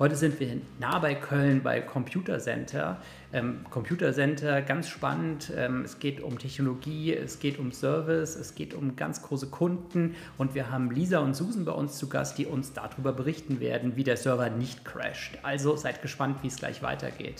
Heute sind wir nah bei Köln bei Computer Center. Ähm, Computer Center, ganz spannend. Ähm, es geht um Technologie, es geht um Service, es geht um ganz große Kunden. Und wir haben Lisa und Susan bei uns zu Gast, die uns darüber berichten werden, wie der Server nicht crasht. Also seid gespannt, wie es gleich weitergeht.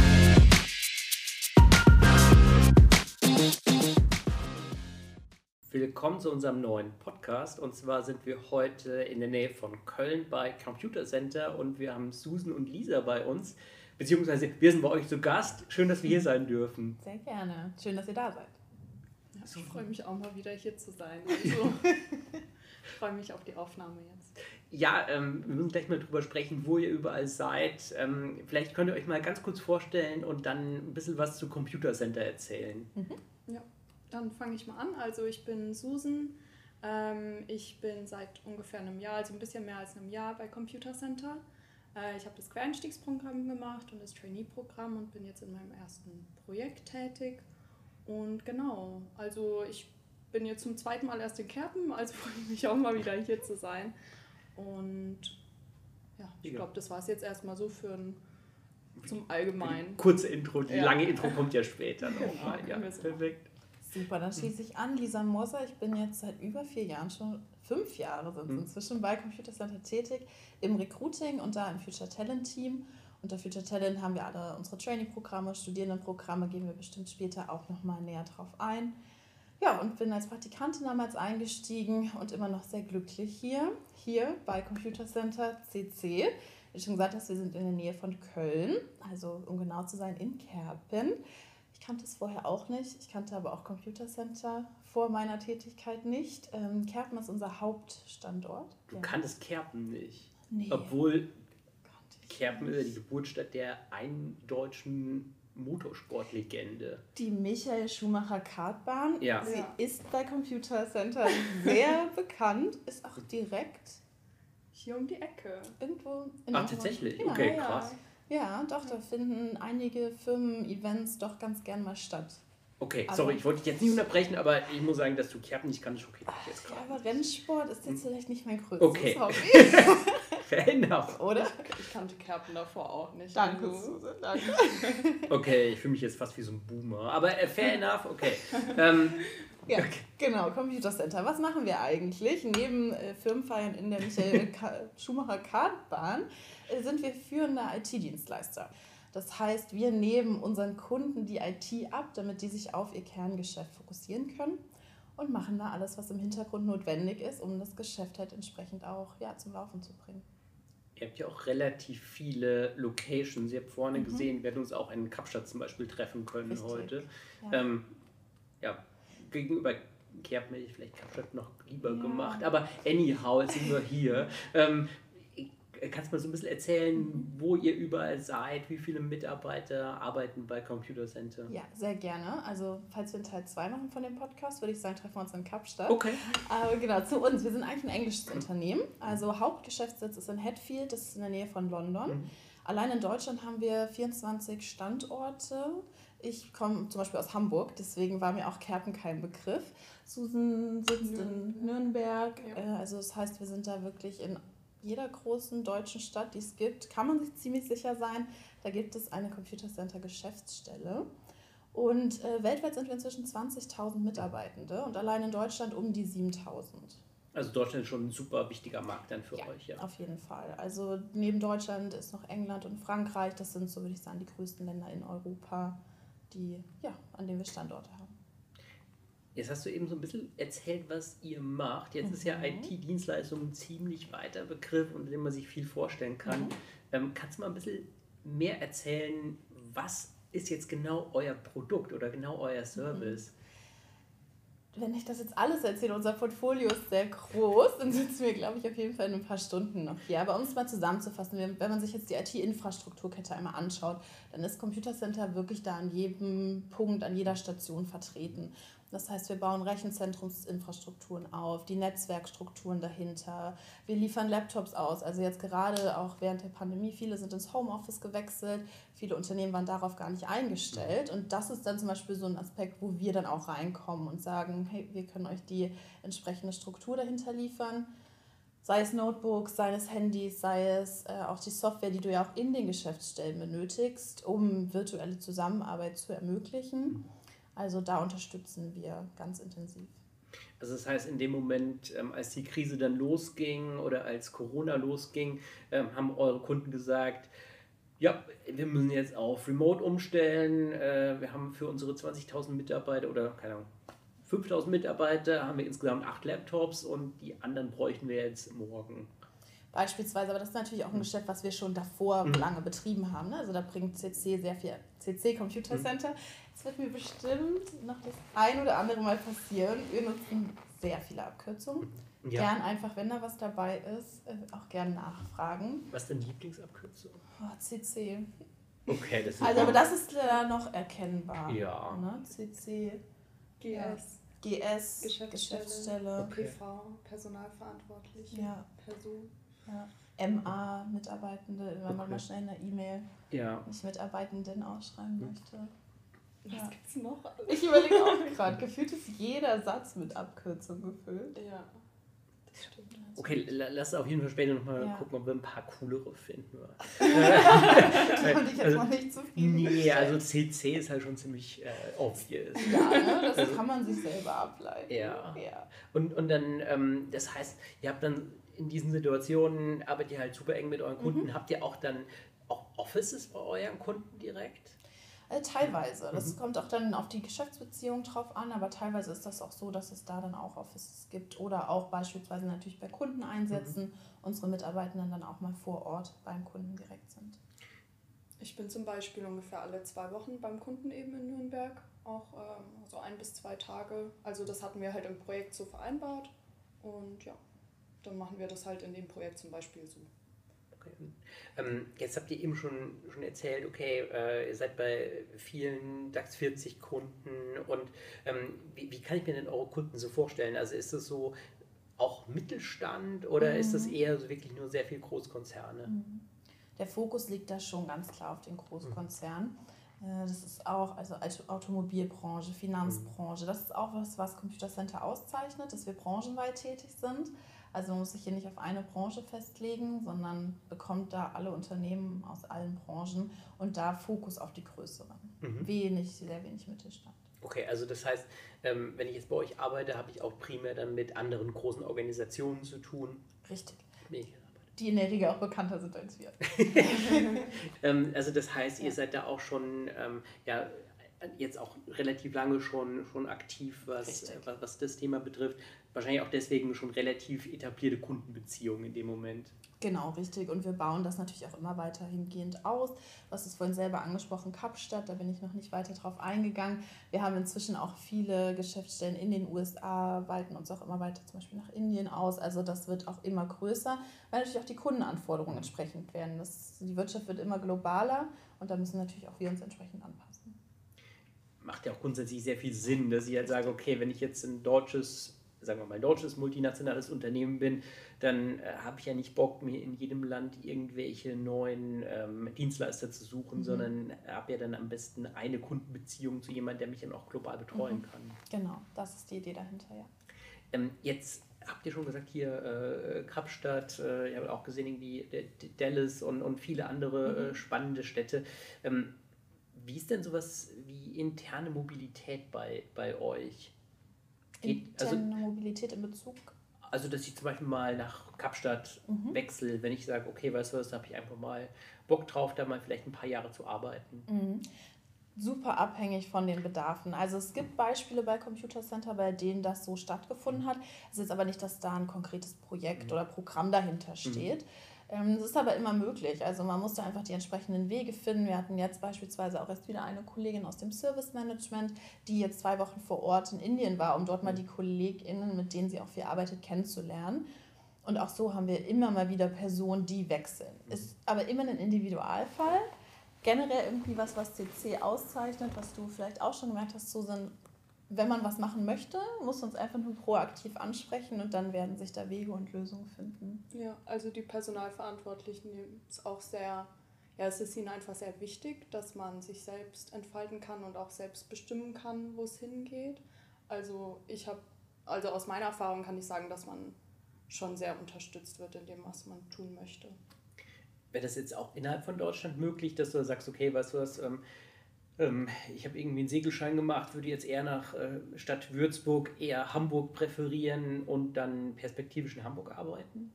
Willkommen zu unserem neuen Podcast. Und zwar sind wir heute in der Nähe von Köln bei Computer Center und wir haben Susan und Lisa bei uns. Beziehungsweise wir sind bei euch zu Gast. Schön, dass wir hier sein dürfen. Sehr gerne. Schön, dass ihr da seid. Ja, ich freue mich auch mal wieder hier zu sein. Also, ich freue mich auf die Aufnahme jetzt. Ja, ähm, wir müssen gleich mal drüber sprechen, wo ihr überall seid. Ähm, vielleicht könnt ihr euch mal ganz kurz vorstellen und dann ein bisschen was zu Computer Center erzählen. Mhm. Dann fange ich mal an. Also ich bin Susan. Ähm, ich bin seit ungefähr einem Jahr, also ein bisschen mehr als einem Jahr bei Computer Center. Äh, ich habe das Quereinstiegsprogramm gemacht und das Trainee-Programm und bin jetzt in meinem ersten Projekt tätig. Und genau, also ich bin jetzt zum zweiten Mal erst in Kerpen, also freue ich mich auch mal wieder hier zu sein. Und ja, ich glaube, das war es jetzt erstmal so für ein zum Allgemeinen. Kurze Intro, die ja. lange Intro kommt ja später nochmal. ja, perfekt. Super, dann schließe ich an. Lisa Moser, ich bin jetzt seit über vier Jahren schon, fünf Jahre sind es mhm. inzwischen bei Computer Center tätig, im Recruiting und da im Future Talent Team. Unter Future Talent haben wir alle unsere Training-Programme, Studierendenprogramme, gehen wir bestimmt später auch nochmal näher drauf ein. Ja, und bin als Praktikantin damals eingestiegen und immer noch sehr glücklich hier, hier bei Computer Center CC. Wie schon gesagt hast, wir sind in der Nähe von Köln, also um genau zu sein, in Kerpen. Ich kannte es vorher auch nicht. Ich kannte aber auch Computer Center vor meiner Tätigkeit nicht. Ähm, Kerpen ist unser Hauptstandort. Du ja. kanntest Kerpen nicht. Nee. Obwohl Kerpen ist ja die Geburtsstadt der einen deutschen Motorsportlegende. Die Michael Schumacher Kartbahn. Ja. Sie ja. ist bei Computer Center sehr bekannt, ist auch direkt hier um die Ecke. Irgendwo in Ach, tatsächlich? Ja, okay, krass. Ja, doch, da finden einige Firmen-Events doch ganz gern mal statt. Okay, aber sorry, ich wollte dich jetzt nicht unterbrechen, aber ich muss sagen, dass du Kerpen nicht kannst, okay jetzt gerade. Ja, aber Rennsport ist jetzt vielleicht nicht mein größtes okay. Hobby. Fair enough. Oder? Ich kannte Kerpen davor auch nicht. Danke, also. Susan, danke. Okay, ich fühle mich jetzt fast wie so ein Boomer, aber äh, fair enough, okay. Ähm, ja, okay. genau, Computer Center. Was machen wir eigentlich? Neben äh, Firmenfeiern in der Michael Schumacher Kartbahn sind wir führende IT-Dienstleister. Das heißt, wir nehmen unseren Kunden die IT ab, damit die sich auf ihr Kerngeschäft fokussieren können und machen da alles, was im Hintergrund notwendig ist, um das Geschäft halt entsprechend auch ja, zum Laufen zu bringen. Ihr habt ja auch relativ viele Locations. Ihr habt vorne mhm. gesehen, wir werden uns auch in Kapstadt zum Beispiel treffen können Richtig. heute. Ja. Ähm, ja, gegenüber Kerpen hätte ich vielleicht Kapstadt noch lieber ja. gemacht, aber anyhow, jetzt sind wir hier. ähm, kannst du mal so ein bisschen erzählen, mhm. wo ihr überall seid, wie viele Mitarbeiter arbeiten bei Computer Center? Ja, sehr gerne. Also, falls wir einen Teil 2 machen von dem Podcast, würde ich sagen, treffen wir uns in Kapstadt. Okay. Aber genau, zu uns. Wir sind eigentlich ein englisches Unternehmen. Also, Hauptgeschäftssitz ist in Hatfield, das ist in der Nähe von London. Mhm. Allein in Deutschland haben wir 24 Standorte. Ich komme zum Beispiel aus Hamburg, deswegen war mir auch Kerpen kein Begriff. Susan sitzt in Nürnberg. Ja. Äh, also das heißt, wir sind da wirklich in jeder großen deutschen Stadt, die es gibt, kann man sich ziemlich sicher sein, da gibt es eine Computer Center Geschäftsstelle. Und äh, weltweit sind wir inzwischen 20.000 Mitarbeitende und allein in Deutschland um die 7.000. Also Deutschland ist schon ein super wichtiger Markt dann für ja, euch, ja. Auf jeden Fall. Also neben Deutschland ist noch England und Frankreich. Das sind, so würde ich sagen, die größten Länder in Europa, die, ja, an denen wir Standorte haben. Jetzt hast du eben so ein bisschen erzählt, was ihr macht. Jetzt mhm. ist ja mhm. IT-Dienstleistung ein ziemlich weiter Begriff, unter dem man sich viel vorstellen kann. Mhm. Ähm, kannst du mal ein bisschen mehr erzählen, was ist jetzt genau euer Produkt oder genau euer Service? Wenn ich das jetzt alles erzähle, unser Portfolio ist sehr groß, dann sitzen wir, glaube ich, auf jeden Fall in ein paar Stunden noch hier. Aber um es mal zusammenzufassen, wenn man sich jetzt die IT-Infrastrukturkette einmal anschaut, dann ist Computer Center wirklich da an jedem Punkt, an jeder Station vertreten. Das heißt, wir bauen Rechenzentrumsinfrastrukturen auf, die Netzwerkstrukturen dahinter. Wir liefern Laptops aus. Also jetzt gerade auch während der Pandemie, viele sind ins Homeoffice gewechselt. Viele Unternehmen waren darauf gar nicht eingestellt. Und das ist dann zum Beispiel so ein Aspekt, wo wir dann auch reinkommen und sagen, hey, wir können euch die entsprechende Struktur dahinter liefern. Sei es Notebooks, sei es Handys, sei es äh, auch die Software, die du ja auch in den Geschäftsstellen benötigst, um virtuelle Zusammenarbeit zu ermöglichen. Also da unterstützen wir ganz intensiv. Also das heißt, in dem Moment, ähm, als die Krise dann losging oder als Corona losging, ähm, haben eure Kunden gesagt, ja, wir müssen jetzt auf Remote umstellen. Äh, wir haben für unsere 20.000 Mitarbeiter oder keine Ahnung, 5.000 Mitarbeiter haben wir insgesamt acht Laptops und die anderen bräuchten wir jetzt morgen beispielsweise. Aber das ist natürlich auch ein Geschäft, was wir schon davor mhm. lange betrieben haben. Ne? Also da bringt CC sehr viel, CC Computer mhm. Center. Es wird mir bestimmt noch das ein oder andere Mal passieren. Wir nutzen sehr viele Abkürzungen. Ja. Gern einfach, wenn da was dabei ist, äh, auch gern nachfragen. Was ist deine Lieblingsabkürzung? Oh, CC. Okay, das ist Also, aber das ist da noch erkennbar. Ja. Ne? CC. GS. GS, Geschäftsstelle, Geschäftsstelle. Okay. PV, Personalverantwortlich. Ja. Person. Ja. MA, Mitarbeitende, wenn man mal schnell in der E-Mail ja. nicht Mitarbeitenden ausschreiben hm. möchte. Was ja. gibt's noch? Ich überlege auch gerade, gefühlt ist jeder Satz mit Abkürzung gefüllt. Ja. Das stimmt. Okay, lass auf jeden Fall später nochmal ja. gucken, ob wir ein paar coolere finden. Fand ich jetzt also, noch nicht viel. Nee, also CC ist halt schon ziemlich äh, obvious. Ja, ne? das also, kann man sich selber ableiten. Ja. ja. Und, und dann, ähm, das heißt, ihr habt dann in diesen Situationen arbeitet ihr halt super eng mit euren Kunden. Mhm. Habt ihr auch dann auch Offices bei euren Kunden direkt? Äh, teilweise. Das mhm. kommt auch dann auf die Geschäftsbeziehung drauf an, aber teilweise ist das auch so, dass es da dann auch Offices gibt oder auch beispielsweise natürlich bei Kunden einsetzen, mhm. unsere Mitarbeitenden dann auch mal vor Ort beim Kunden direkt sind. Ich bin zum Beispiel ungefähr alle zwei Wochen beim Kunden eben in Nürnberg, auch ähm, so ein bis zwei Tage. Also das hatten wir halt im Projekt so vereinbart und ja dann machen wir das halt in dem Projekt zum Beispiel so. Okay. Ähm, jetzt habt ihr eben schon, schon erzählt, okay, äh, ihr seid bei vielen DAX 40 Kunden und ähm, wie, wie kann ich mir denn eure Kunden so vorstellen? Also ist das so auch Mittelstand oder mhm. ist das eher so wirklich nur sehr viel Großkonzerne? Mhm. Der Fokus liegt da schon ganz klar auf den Großkonzernen. Mhm. Das ist auch also Automobilbranche, Finanzbranche. Mhm. Das ist auch was, was Computer Center auszeichnet, dass wir branchenweit tätig sind. Also man muss sich hier nicht auf eine Branche festlegen, sondern bekommt da alle Unternehmen aus allen Branchen und da Fokus auf die größeren. Mhm. Wenig, sehr wenig Mittelstand. Okay, also das heißt, ähm, wenn ich jetzt bei euch arbeite, habe ich auch primär dann mit anderen großen Organisationen zu tun. Richtig. Die in der Regel auch bekannter sind als wir. ähm, also das heißt, ihr ja. seid da auch schon ähm, ja, jetzt auch relativ lange schon, schon aktiv, was, was, was, das Thema betrifft. Wahrscheinlich auch deswegen schon relativ etablierte Kundenbeziehungen in dem Moment. Genau, richtig. Und wir bauen das natürlich auch immer weiter hingehend aus. Du hast es vorhin selber angesprochen, Kapstadt, da bin ich noch nicht weiter drauf eingegangen. Wir haben inzwischen auch viele Geschäftsstellen in den USA, weiten uns auch immer weiter zum Beispiel nach Indien aus. Also das wird auch immer größer, weil natürlich auch die Kundenanforderungen entsprechend werden. Das, die Wirtschaft wird immer globaler und da müssen natürlich auch wir uns entsprechend anpassen macht ja auch grundsätzlich sehr viel Sinn, dass ich halt sage, okay, wenn ich jetzt ein deutsches, sagen wir mal, ein deutsches multinationales Unternehmen bin, dann äh, habe ich ja nicht Bock, mir in jedem Land irgendwelche neuen ähm, Dienstleister zu suchen, mhm. sondern habe ja dann am besten eine Kundenbeziehung zu jemandem, der mich dann auch global betreuen mhm. kann. Genau, das ist die Idee dahinter, ja. Ähm, jetzt habt ihr schon gesagt, hier äh, Kapstadt, äh, ihr habt auch gesehen, irgendwie Dallas und, und viele andere mhm. äh, spannende Städte. Ähm, wie ist denn sowas wie interne Mobilität bei, bei euch? Geht, also Mobilität in Bezug? Also, dass ich zum Beispiel mal nach Kapstadt mhm. wechsle, wenn ich sage, okay, weißt du was, da habe ich einfach mal Bock drauf, da mal vielleicht ein paar Jahre zu arbeiten. Mhm. Super abhängig von den Bedarfen. Also es gibt Beispiele bei Computer Center, bei denen das so stattgefunden hat. Es ist aber nicht, dass da ein konkretes Projekt mhm. oder Programm dahinter mhm. steht. Ähm, es ist aber immer möglich. Also man muss da einfach die entsprechenden Wege finden. Wir hatten jetzt beispielsweise auch erst wieder eine Kollegin aus dem Service Management, die jetzt zwei Wochen vor Ort in Indien war, um dort mal die KollegInnen, mit denen sie auch viel arbeitet, kennenzulernen. Und auch so haben wir immer mal wieder Personen, die wechseln. Ist aber immer ein Individualfall. Generell irgendwie was, was CC auszeichnet, was du vielleicht auch schon gemerkt hast, Susan, wenn man was machen möchte, muss uns einfach nur proaktiv ansprechen und dann werden sich da Wege und Lösungen finden. Ja, also die Personalverantwortlichen nehmen es auch sehr, ja, es ist ihnen einfach sehr wichtig, dass man sich selbst entfalten kann und auch selbst bestimmen kann, wo es hingeht. Also ich habe, also aus meiner Erfahrung kann ich sagen, dass man schon sehr unterstützt wird in dem, was man tun möchte. Wäre das jetzt auch innerhalb von Deutschland möglich, dass du sagst, okay, weißt du was, ähm, ähm, ich habe irgendwie einen Segelschein gemacht, würde jetzt eher nach äh, Stadt Würzburg, eher Hamburg präferieren und dann perspektivisch in Hamburg arbeiten?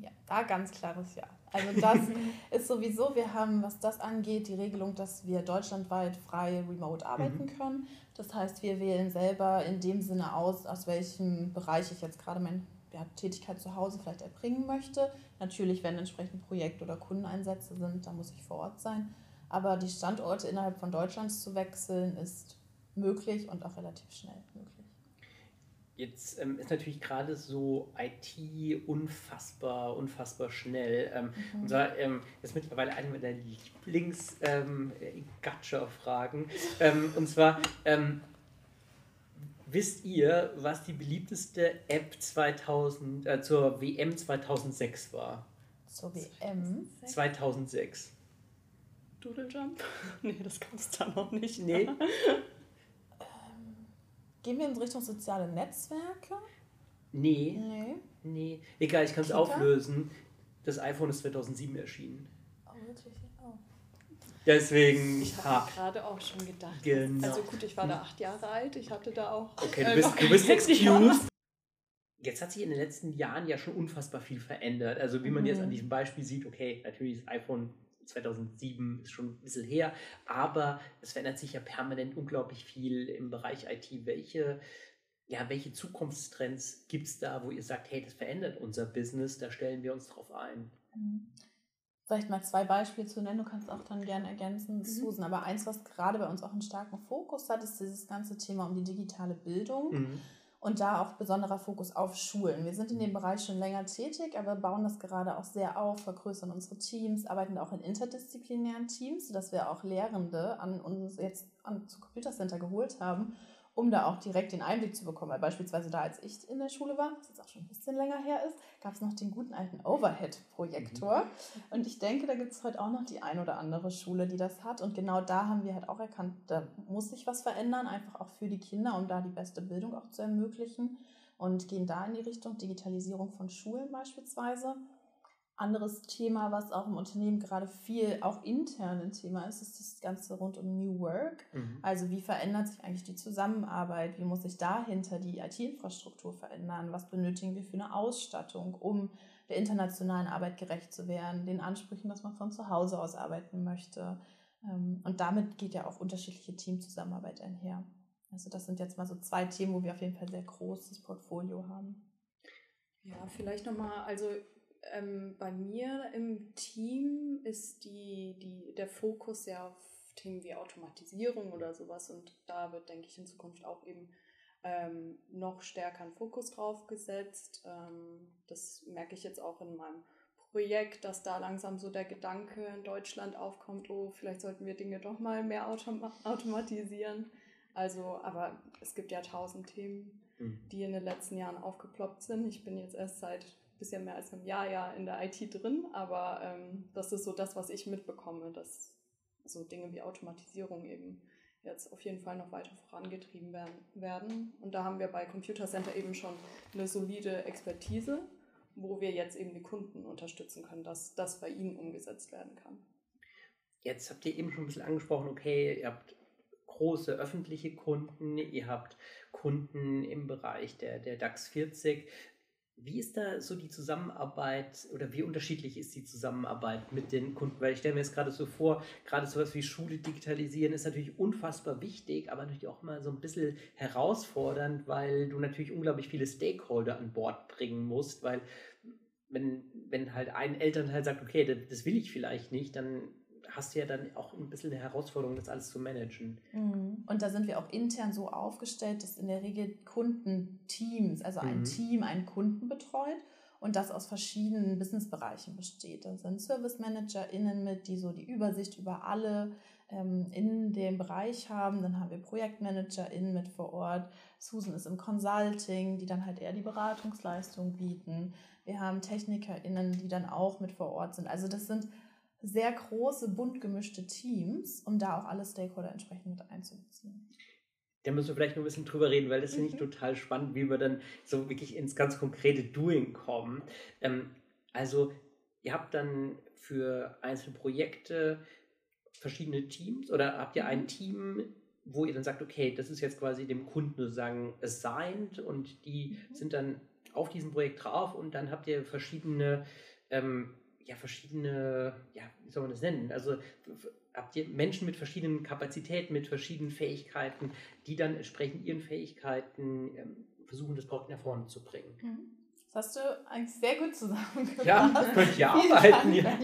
Ja, da ganz klares Ja. Also das ist sowieso, wir haben, was das angeht, die Regelung, dass wir deutschlandweit frei remote arbeiten mhm. können. Das heißt, wir wählen selber in dem Sinne aus, aus welchem Bereich ich jetzt gerade meine ja, Tätigkeit zu Hause vielleicht erbringen möchte. Natürlich, wenn entsprechend Projekt- oder Kundeneinsätze sind, da muss ich vor Ort sein. Aber die Standorte innerhalb von Deutschlands zu wechseln, ist möglich und auch relativ schnell möglich. Jetzt ähm, ist natürlich gerade so IT unfassbar, unfassbar schnell. Ähm, mhm. Und zwar ähm, ist mittlerweile eine meiner Lieblings-Gacha-Fragen. Ähm, ähm, und zwar, ähm, wisst ihr, was die beliebteste App 2000, äh, zur WM 2006 war? Zur WM? 2006. Doodle Jump? nee, das gab es da noch nicht. Nee. ähm, gehen wir in Richtung soziale Netzwerke? Nee. Nee. Nee. Egal, ich kann es auflösen. Das iPhone ist 2007 erschienen. Oh, wirklich? Oh. Deswegen. Ich habe gerade auch schon gedacht. Genau. Also gut, ich war da acht Jahre alt. Ich hatte da auch. Okay, du bist, du bist excused. Jetzt hat sich in den letzten Jahren ja schon unfassbar viel verändert. Also wie man mhm. jetzt an diesem Beispiel sieht, okay, natürlich das iPhone 2007 ist schon ein bisschen her, aber es verändert sich ja permanent unglaublich viel im Bereich IT. Welche, ja, welche Zukunftstrends gibt es da, wo ihr sagt, hey, das verändert unser Business, da stellen wir uns drauf ein? Mhm. Vielleicht mal zwei Beispiele zu nennen, du kannst auch dann gerne ergänzen, mhm. Susan. Aber eins, was gerade bei uns auch einen starken Fokus hat, ist dieses ganze Thema um die digitale Bildung. Mhm und da auch besonderer Fokus auf Schulen. Wir sind in dem Bereich schon länger tätig, aber bauen das gerade auch sehr auf, vergrößern unsere Teams, arbeiten auch in interdisziplinären Teams, sodass wir auch Lehrende an uns jetzt an, zu Computer Center geholt haben, um da auch direkt den Einblick zu bekommen. Weil beispielsweise da, als ich in der Schule war, was jetzt auch schon ein bisschen länger her ist, gab es noch den guten alten Overhead-Projektor. Mhm. Und ich denke, da gibt es heute auch noch die ein oder andere Schule, die das hat. Und genau da haben wir halt auch erkannt, da muss sich was verändern, einfach auch für die Kinder, um da die beste Bildung auch zu ermöglichen. Und gehen da in die Richtung Digitalisierung von Schulen beispielsweise. Anderes Thema, was auch im Unternehmen gerade viel auch intern ein Thema ist, ist das Ganze rund um New Work. Mhm. Also wie verändert sich eigentlich die Zusammenarbeit? Wie muss sich dahinter die IT-Infrastruktur verändern? Was benötigen wir für eine Ausstattung, um der internationalen Arbeit gerecht zu werden, den Ansprüchen, dass man von zu Hause aus arbeiten möchte? Ähm, und damit geht ja auch unterschiedliche Teamzusammenarbeit einher. Also das sind jetzt mal so zwei Themen, wo wir auf jeden Fall sehr großes Portfolio haben. Ja, vielleicht nochmal, also ähm, bei mir im Team ist die, die, der Fokus sehr auf Themen wie Automatisierung oder sowas und da wird, denke ich, in Zukunft auch eben ähm, noch stärker ein Fokus drauf gesetzt. Ähm, das merke ich jetzt auch in meinem Projekt, dass da langsam so der Gedanke in Deutschland aufkommt, oh, vielleicht sollten wir Dinge doch mal mehr autom automatisieren. Also, aber es gibt ja tausend Themen, mhm. die in den letzten Jahren aufgeploppt sind. Ich bin jetzt erst seit bisschen mehr als einem Jahr ja in der IT drin, aber ähm, das ist so das, was ich mitbekomme, dass so Dinge wie Automatisierung eben jetzt auf jeden Fall noch weiter vorangetrieben werden. Und da haben wir bei Computer Center eben schon eine solide Expertise, wo wir jetzt eben die Kunden unterstützen können, dass das bei ihnen umgesetzt werden kann. Jetzt habt ihr eben schon ein bisschen angesprochen, okay, ihr habt große öffentliche Kunden, ihr habt Kunden im Bereich der, der DAX 40. Wie ist da so die Zusammenarbeit oder wie unterschiedlich ist die Zusammenarbeit mit den Kunden? Weil ich stelle mir jetzt gerade so vor, gerade sowas wie Schule digitalisieren ist natürlich unfassbar wichtig, aber natürlich auch mal so ein bisschen herausfordernd, weil du natürlich unglaublich viele Stakeholder an Bord bringen musst, weil wenn, wenn halt ein Elternteil sagt, okay, das will ich vielleicht nicht, dann hast du ja dann auch ein bisschen eine Herausforderung, das alles zu managen. Mhm. Und da sind wir auch intern so aufgestellt, dass in der Regel Kundenteams, also ein mhm. Team einen Kunden betreut und das aus verschiedenen Businessbereichen besteht. Da sind Service ManagerInnen mit, die so die Übersicht über alle ähm, in dem Bereich haben. Dann haben wir ProjektmanagerInnen mit vor Ort. Susan ist im Consulting, die dann halt eher die Beratungsleistung bieten. Wir haben TechnikerInnen, die dann auch mit vor Ort sind. Also das sind sehr große, bunt gemischte Teams, um da auch alle Stakeholder entsprechend mit einzubeziehen. Da müssen wir vielleicht noch ein bisschen drüber reden, weil das finde ich mhm. total spannend, wie wir dann so wirklich ins ganz konkrete Doing kommen. Ähm, also ihr habt dann für einzelne Projekte verschiedene Teams oder habt ihr ein mhm. Team, wo ihr dann sagt, okay, das ist jetzt quasi dem Kunden sozusagen assigned und die mhm. sind dann auf diesem Projekt drauf und dann habt ihr verschiedene, ähm, ja, verschiedene, ja, wie soll man das nennen? Also habt ihr Menschen mit verschiedenen Kapazitäten, mit verschiedenen Fähigkeiten, die dann entsprechend ihren Fähigkeiten ähm, versuchen, das Projekt nach vorne zu bringen. Mhm. Das hast du eigentlich sehr gut zusammengefasst. Ja, könnt ihr arbeiten. Ja.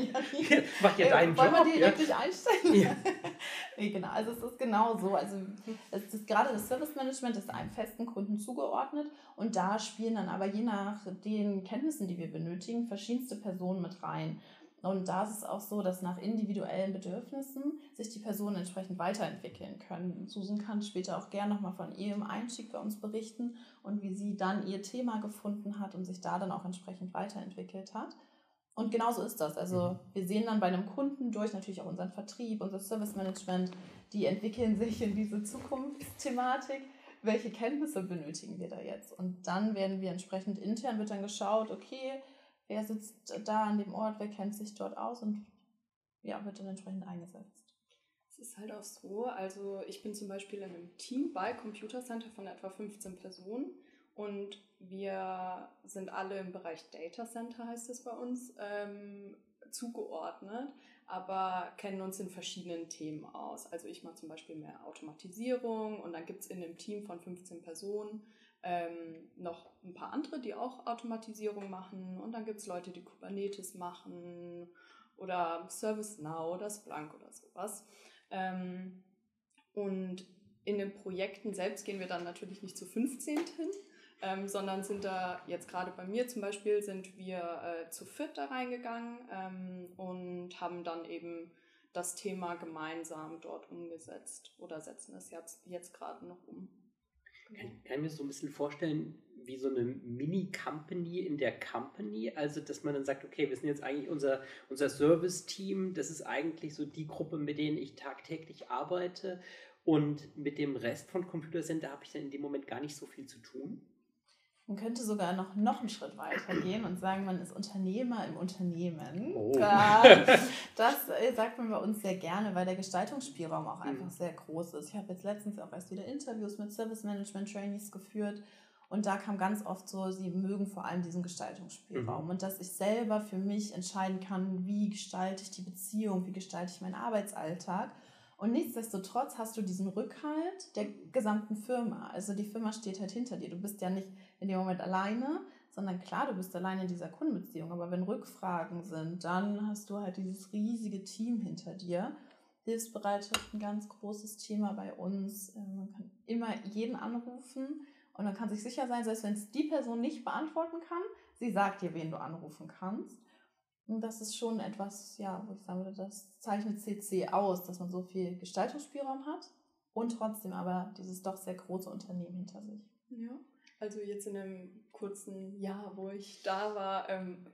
Macht ihr deinen Job. Wollen wir direkt ja. einstellen? Ja. nee, genau. Also es ist genau so. Also es ist gerade das Service Management ist einem festen Kunden zugeordnet und da spielen dann aber je nach den Kenntnissen, die wir benötigen, verschiedenste Personen mit rein. Und da ist es auch so, dass nach individuellen Bedürfnissen sich die Personen entsprechend weiterentwickeln können. Susan kann später auch gerne nochmal von ihrem Einstieg bei uns berichten und wie sie dann ihr Thema gefunden hat und sich da dann auch entsprechend weiterentwickelt hat. Und genauso ist das. Also mhm. wir sehen dann bei einem Kunden durch natürlich auch unseren Vertrieb, unser Service Management, die entwickeln sich in diese Zukunftsthematik. Welche Kenntnisse benötigen wir da jetzt? Und dann werden wir entsprechend intern wird dann geschaut, okay, wer sitzt da an dem Ort, wer kennt sich dort aus und ja, wird dann entsprechend eingesetzt. Es ist halt auch so, also ich bin zum Beispiel in einem Team bei Computer Center von etwa 15 Personen und wir sind alle im Bereich Data Center, heißt es bei uns, ähm, zugeordnet, aber kennen uns in verschiedenen Themen aus. Also ich mache zum Beispiel mehr Automatisierung und dann gibt es in dem Team von 15 Personen ähm, noch ein paar andere, die auch Automatisierung machen. Und dann gibt es Leute, die Kubernetes machen oder ServiceNow oder Splunk oder sowas. Ähm, und in den Projekten selbst gehen wir dann natürlich nicht zu 15 hin, ähm, sondern sind da jetzt gerade bei mir zum Beispiel sind wir äh, zu viert da reingegangen ähm, und haben dann eben das Thema gemeinsam dort umgesetzt oder setzen es jetzt, jetzt gerade noch um. Kann, kann ich mir so ein bisschen vorstellen, wie so eine Mini-Company in der Company. Also, dass man dann sagt, okay, wir sind jetzt eigentlich unser, unser Service-Team, das ist eigentlich so die Gruppe, mit denen ich tagtäglich arbeite. Und mit dem Rest von Computer Center habe ich dann in dem Moment gar nicht so viel zu tun. Man könnte sogar noch, noch einen Schritt weiter gehen und sagen, man ist Unternehmer im Unternehmen. Oh. Das äh, sagt man bei uns sehr gerne, weil der Gestaltungsspielraum auch einfach mhm. sehr groß ist. Ich habe jetzt letztens auch erst wieder Interviews mit Service Management Trainees geführt und da kam ganz oft so, sie mögen vor allem diesen Gestaltungsspielraum mhm. und dass ich selber für mich entscheiden kann, wie gestalte ich die Beziehung, wie gestalte ich meinen Arbeitsalltag. Und nichtsdestotrotz hast du diesen Rückhalt der gesamten Firma. Also die Firma steht halt hinter dir. Du bist ja nicht in dem Moment alleine, sondern klar, du bist alleine in dieser Kundenbeziehung. Aber wenn Rückfragen sind, dann hast du halt dieses riesige Team hinter dir. Hilfsbereitschaft ein ganz großes Thema bei uns. Äh, man kann immer jeden anrufen und man kann sich sicher sein, selbst wenn es die Person nicht beantworten kann, sie sagt dir, wen du anrufen kannst. Und das ist schon etwas, ja, wo ich sagen würde, das zeichnet CC aus, dass man so viel Gestaltungsspielraum hat und trotzdem aber dieses doch sehr große Unternehmen hinter sich. Ja, also jetzt in einem kurzen Jahr, wo ich da war, ähm,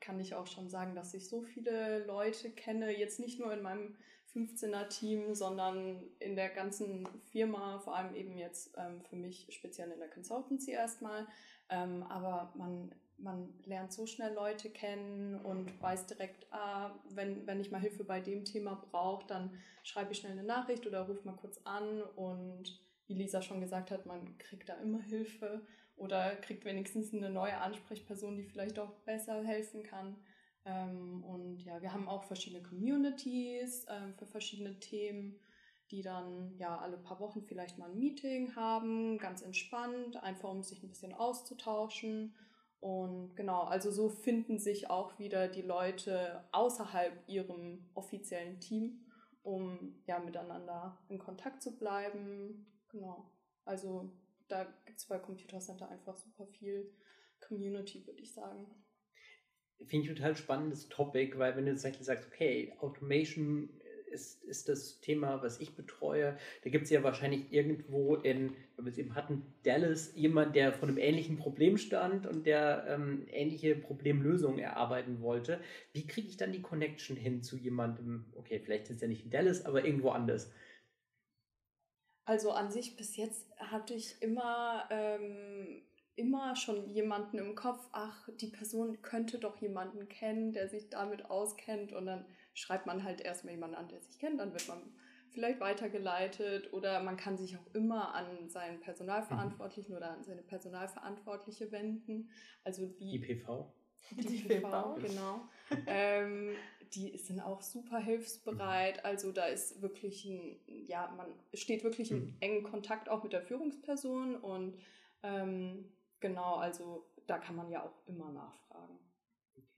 kann ich auch schon sagen, dass ich so viele Leute kenne, jetzt nicht nur in meinem 15er-Team, sondern in der ganzen Firma, vor allem eben jetzt ähm, für mich speziell in der Consultancy erstmal. Ähm, aber man man lernt so schnell Leute kennen und weiß direkt, ah, wenn, wenn ich mal Hilfe bei dem Thema brauche, dann schreibe ich schnell eine Nachricht oder rufe mal kurz an und wie Lisa schon gesagt hat, man kriegt da immer Hilfe oder kriegt wenigstens eine neue Ansprechperson, die vielleicht auch besser helfen kann. Ähm, und ja, wir haben auch verschiedene Communities ähm, für verschiedene Themen, die dann ja alle paar Wochen vielleicht mal ein Meeting haben, ganz entspannt, einfach um sich ein bisschen auszutauschen und genau, also so finden sich auch wieder die Leute außerhalb ihrem offiziellen Team, um ja miteinander in Kontakt zu bleiben. Genau. Also da gibt es bei Computer Center einfach super viel Community, würde ich sagen. Finde ich total spannendes Topic, weil wenn du tatsächlich sagst, okay, Automation ist, ist das Thema, was ich betreue. Da gibt es ja wahrscheinlich irgendwo in, wir es eben hatten, Dallas jemand, der vor einem ähnlichen Problem stand und der ähm, ähnliche Problemlösungen erarbeiten wollte. Wie kriege ich dann die Connection hin zu jemandem, okay, vielleicht ist er nicht in Dallas, aber irgendwo anders? Also an sich bis jetzt hatte ich immer, ähm, immer schon jemanden im Kopf, ach, die Person könnte doch jemanden kennen, der sich damit auskennt und dann schreibt man halt erstmal jemanden an, der sich kennt, dann wird man vielleicht weitergeleitet oder man kann sich auch immer an seinen Personalverantwortlichen mhm. oder an seine Personalverantwortliche wenden. Also die IPV. Die IPV, genau. ähm, die sind auch super hilfsbereit. Also da ist wirklich ein, ja, man steht wirklich in mhm. engen Kontakt auch mit der Führungsperson und ähm, genau, also da kann man ja auch immer nachfragen.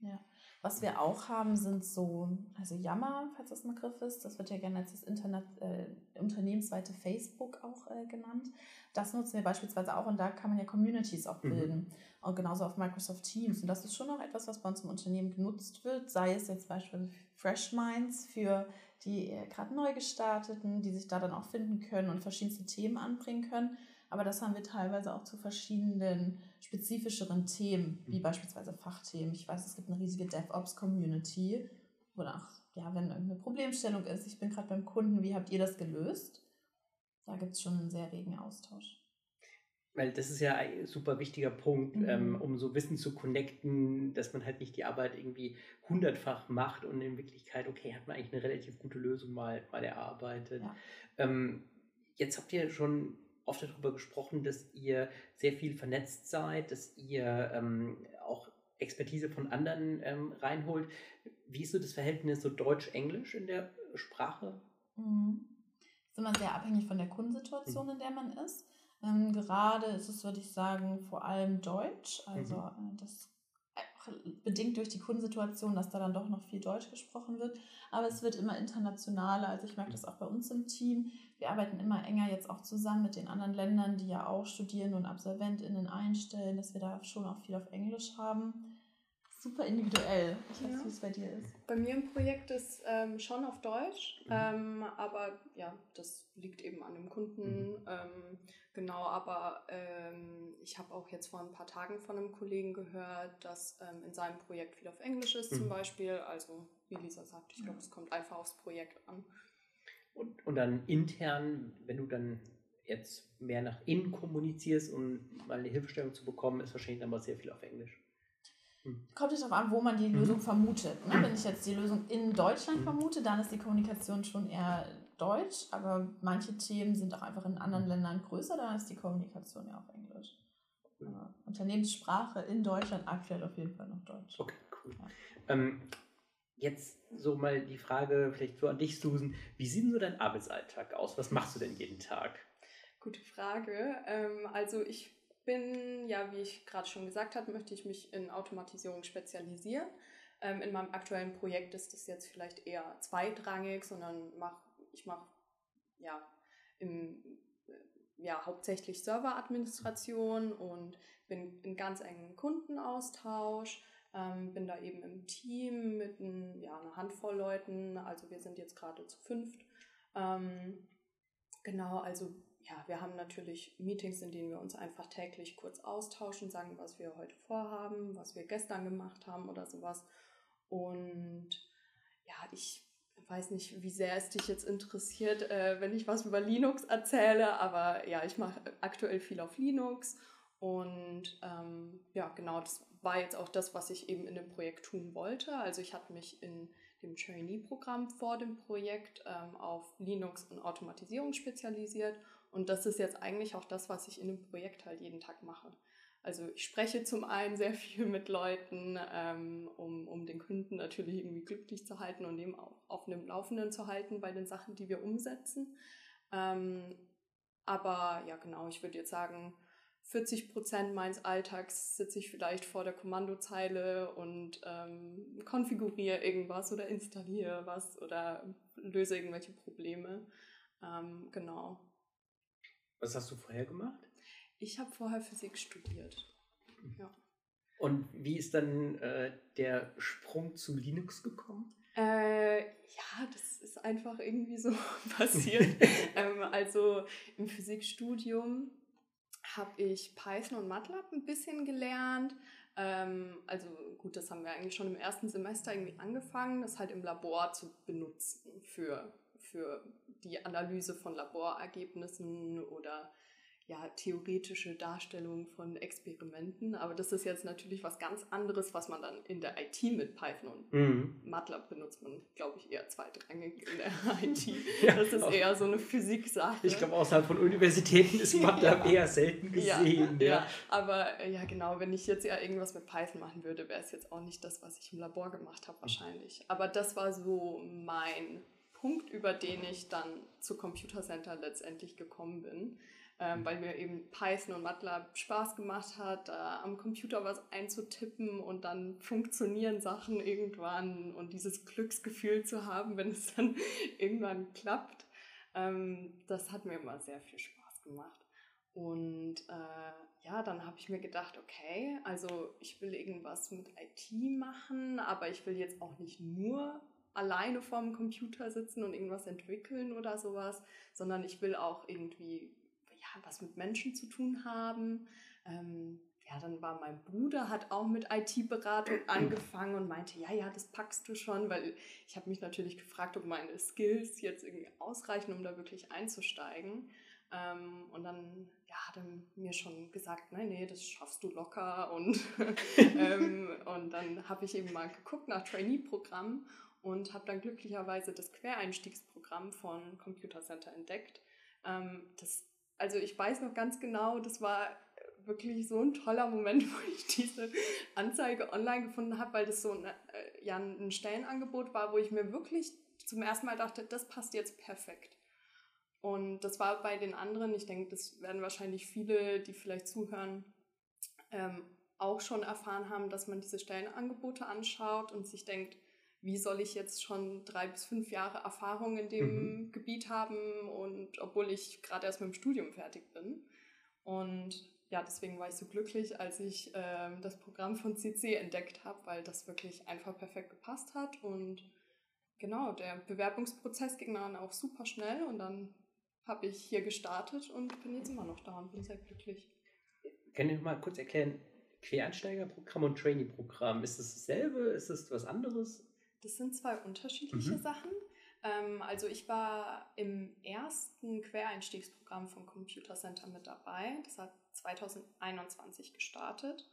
Ja. Was wir auch haben, sind so, also Yammer, falls das ein Begriff ist, das wird ja gerne als das Internet, äh, unternehmensweite Facebook auch äh, genannt. Das nutzen wir beispielsweise auch und da kann man ja Communities auch mhm. bilden. Mhm. Und genauso auf Microsoft Teams. Und das ist schon auch etwas, was bei uns im Unternehmen genutzt wird, sei es jetzt beispielsweise Fresh Minds für die äh, gerade neu gestarteten, die sich da dann auch finden können und verschiedenste Themen anbringen können. Aber das haben wir teilweise auch zu verschiedenen spezifischeren Themen, wie mhm. beispielsweise Fachthemen. Ich weiß, es gibt eine riesige DevOps-Community, wonach, ja, wenn irgendeine Problemstellung ist, ich bin gerade beim Kunden, wie habt ihr das gelöst? Da gibt es schon einen sehr regen Austausch. Weil das ist ja ein super wichtiger Punkt, mhm. ähm, um so Wissen zu connecten, dass man halt nicht die Arbeit irgendwie hundertfach macht und in Wirklichkeit, okay, hat man eigentlich eine relativ gute Lösung mal, mal erarbeitet. Ja. Ähm, jetzt habt ihr schon oft darüber gesprochen, dass ihr sehr viel vernetzt seid, dass ihr ähm, auch Expertise von anderen ähm, reinholt. Wie ist so das Verhältnis so Deutsch-Englisch in der Sprache? Mhm. ist immer sehr abhängig von der Kundensituation, mhm. in der man ist. Ähm, gerade ist es, würde ich sagen, vor allem Deutsch. Also mhm. Äh, das bedingt durch die Kundensituation, dass da dann doch noch viel Deutsch gesprochen wird. Aber es wird immer internationaler. Also ich merke das auch bei uns im Team. Wir arbeiten immer enger jetzt auch zusammen mit den anderen Ländern, die ja auch Studierende und AbsolventInnen einstellen, dass wir da schon auch viel auf Englisch haben super individuell. Ich weiß, ja. wie es bei dir ist. Bei mir im Projekt ist ähm, schon auf Deutsch, mhm. ähm, aber ja, das liegt eben an dem Kunden. Mhm. Ähm, genau, aber ähm, ich habe auch jetzt vor ein paar Tagen von einem Kollegen gehört, dass ähm, in seinem Projekt viel auf Englisch ist mhm. zum Beispiel. Also wie Lisa sagt, ich glaube, es kommt einfach aufs Projekt an. Und, und dann intern, wenn du dann jetzt mehr nach innen kommunizierst, um mal eine Hilfestellung zu bekommen, ist wahrscheinlich dann mal sehr viel auf Englisch. Kommt es darauf an, wo man die Lösung mhm. vermutet. Ne? Wenn ich jetzt die Lösung in Deutschland mhm. vermute, dann ist die Kommunikation schon eher deutsch, aber manche Themen sind auch einfach in anderen mhm. Ländern größer, dann ist die Kommunikation ja auf Englisch. Aber Unternehmenssprache in Deutschland aktuell auf jeden Fall noch Deutsch. Okay, cool. Ja. Ähm, jetzt so mal die Frage, vielleicht so an dich, Susan. Wie sieht denn so dein Arbeitsalltag aus? Was machst du denn jeden Tag? Gute Frage. Ähm, also ich bin, ja, wie ich gerade schon gesagt habe, möchte ich mich in Automatisierung spezialisieren. Ähm, in meinem aktuellen Projekt ist das jetzt vielleicht eher zweitrangig, sondern mach, ich mache ja, äh, ja, hauptsächlich Serveradministration und bin in ganz engen Kundenaustausch. Ähm, bin da eben im Team mit ein, ja, einer Handvoll Leuten. Also wir sind jetzt gerade zu fünft. Ähm, genau, also ja, wir haben natürlich Meetings, in denen wir uns einfach täglich kurz austauschen, sagen, was wir heute vorhaben, was wir gestern gemacht haben oder sowas. Und ja, ich weiß nicht, wie sehr es dich jetzt interessiert, äh, wenn ich was über Linux erzähle, aber ja, ich mache aktuell viel auf Linux und ähm, ja, genau, das war jetzt auch das, was ich eben in dem Projekt tun wollte. Also ich hatte mich in dem Trainee-Programm vor dem Projekt ähm, auf Linux und Automatisierung spezialisiert und das ist jetzt eigentlich auch das, was ich in dem Projekt halt jeden Tag mache. Also ich spreche zum einen sehr viel mit Leuten, ähm, um, um den Kunden natürlich irgendwie glücklich zu halten und eben auch auf einem Laufenden zu halten bei den Sachen, die wir umsetzen. Ähm, aber ja, genau, ich würde jetzt sagen, 40 Prozent meines Alltags sitze ich vielleicht vor der Kommandozeile und ähm, konfiguriere irgendwas oder installiere was oder löse irgendwelche Probleme. Ähm, genau. Was hast du vorher gemacht? Ich habe vorher Physik studiert. Ja. Und wie ist dann äh, der Sprung zu Linux gekommen? Äh, ja, das ist einfach irgendwie so passiert. ähm, also im Physikstudium habe ich Python und MATLAB ein bisschen gelernt. Ähm, also gut, das haben wir eigentlich schon im ersten Semester irgendwie angefangen, das halt im Labor zu benutzen für, für die Analyse von Laborergebnissen oder ja, theoretische Darstellung von Experimenten. Aber das ist jetzt natürlich was ganz anderes, was man dann in der IT mit Python und mhm. MATLAB benutzt man, glaube ich, eher zweitrangig in der IT. ja, das ist auch. eher so eine Physiksache. Ich glaube, außerhalb von Universitäten ist MATLAB ja. eher selten gesehen. Ja, ja. aber äh, ja, genau, wenn ich jetzt ja irgendwas mit Python machen würde, wäre es jetzt auch nicht das, was ich im Labor gemacht habe, wahrscheinlich. Aber das war so mein Punkt, über den ich dann zu Computer Center letztendlich gekommen bin ähm, weil mir eben Python und MATLAB Spaß gemacht hat, da am Computer was einzutippen und dann funktionieren Sachen irgendwann und dieses Glücksgefühl zu haben, wenn es dann irgendwann klappt. Ähm, das hat mir immer sehr viel Spaß gemacht. Und äh, ja, dann habe ich mir gedacht, okay, also ich will irgendwas mit IT machen, aber ich will jetzt auch nicht nur alleine vorm Computer sitzen und irgendwas entwickeln oder sowas, sondern ich will auch irgendwie ja, was mit Menschen zu tun haben. Ähm, ja, dann war mein Bruder, hat auch mit IT-Beratung angefangen und meinte, ja, ja, das packst du schon, weil ich habe mich natürlich gefragt, ob meine Skills jetzt irgendwie ausreichen, um da wirklich einzusteigen. Ähm, und dann ja, hat er mir schon gesagt, nein, nee, das schaffst du locker. Und, ähm, und dann habe ich eben mal geguckt nach Trainee-Programmen und habe dann glücklicherweise das Quereinstiegsprogramm von Computer Center entdeckt. Ähm, das also ich weiß noch ganz genau, das war wirklich so ein toller Moment, wo ich diese Anzeige online gefunden habe, weil das so ein, äh, ja, ein Stellenangebot war, wo ich mir wirklich zum ersten Mal dachte, das passt jetzt perfekt. Und das war bei den anderen, ich denke, das werden wahrscheinlich viele, die vielleicht zuhören, ähm, auch schon erfahren haben, dass man diese Stellenangebote anschaut und sich denkt, wie soll ich jetzt schon drei bis fünf Jahre Erfahrung in dem mhm. Gebiet haben und obwohl ich gerade erst mit dem Studium fertig bin. Und ja, deswegen war ich so glücklich, als ich äh, das Programm von CC entdeckt habe, weil das wirklich einfach perfekt gepasst hat. Und genau, der Bewerbungsprozess ging dann auch super schnell und dann habe ich hier gestartet und bin jetzt immer noch da und bin sehr glücklich. Können Sie mal kurz erklären, Quereinsteigerprogramm und Trainee-Programm, ist das dasselbe? Ist das was anderes? Das sind zwei unterschiedliche mhm. Sachen. Ähm, also ich war im ersten Quereinstiegsprogramm vom Computer Center mit dabei. Das hat 2021 gestartet.